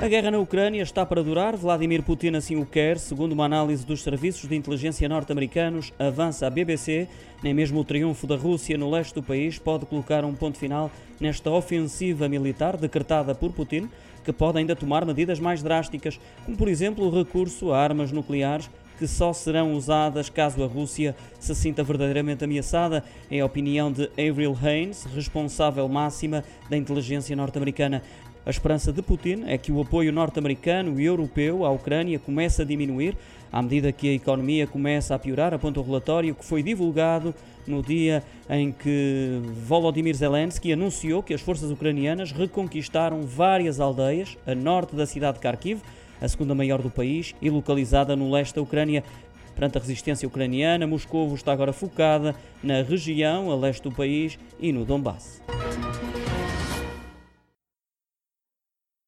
A guerra na Ucrânia está para durar, Vladimir Putin assim o quer, segundo uma análise dos serviços de inteligência norte-americanos, avança a BBC, nem mesmo o triunfo da Rússia no leste do país pode colocar um ponto final nesta ofensiva militar decretada por Putin, que pode ainda tomar medidas mais drásticas, como por exemplo o recurso a armas nucleares que só serão usadas caso a Rússia se sinta verdadeiramente ameaçada, é a opinião de Avril Haines, responsável máxima da inteligência norte-americana. A esperança de Putin é que o apoio norte-americano e europeu à Ucrânia comece a diminuir à medida que a economia começa a piorar, aponta o relatório que foi divulgado no dia em que Volodymyr Zelensky anunciou que as forças ucranianas reconquistaram várias aldeias a norte da cidade de Kharkiv, a segunda maior do país e localizada no leste da Ucrânia. Perante a resistência ucraniana, Moscou está agora focada na região a leste do país e no Donbass.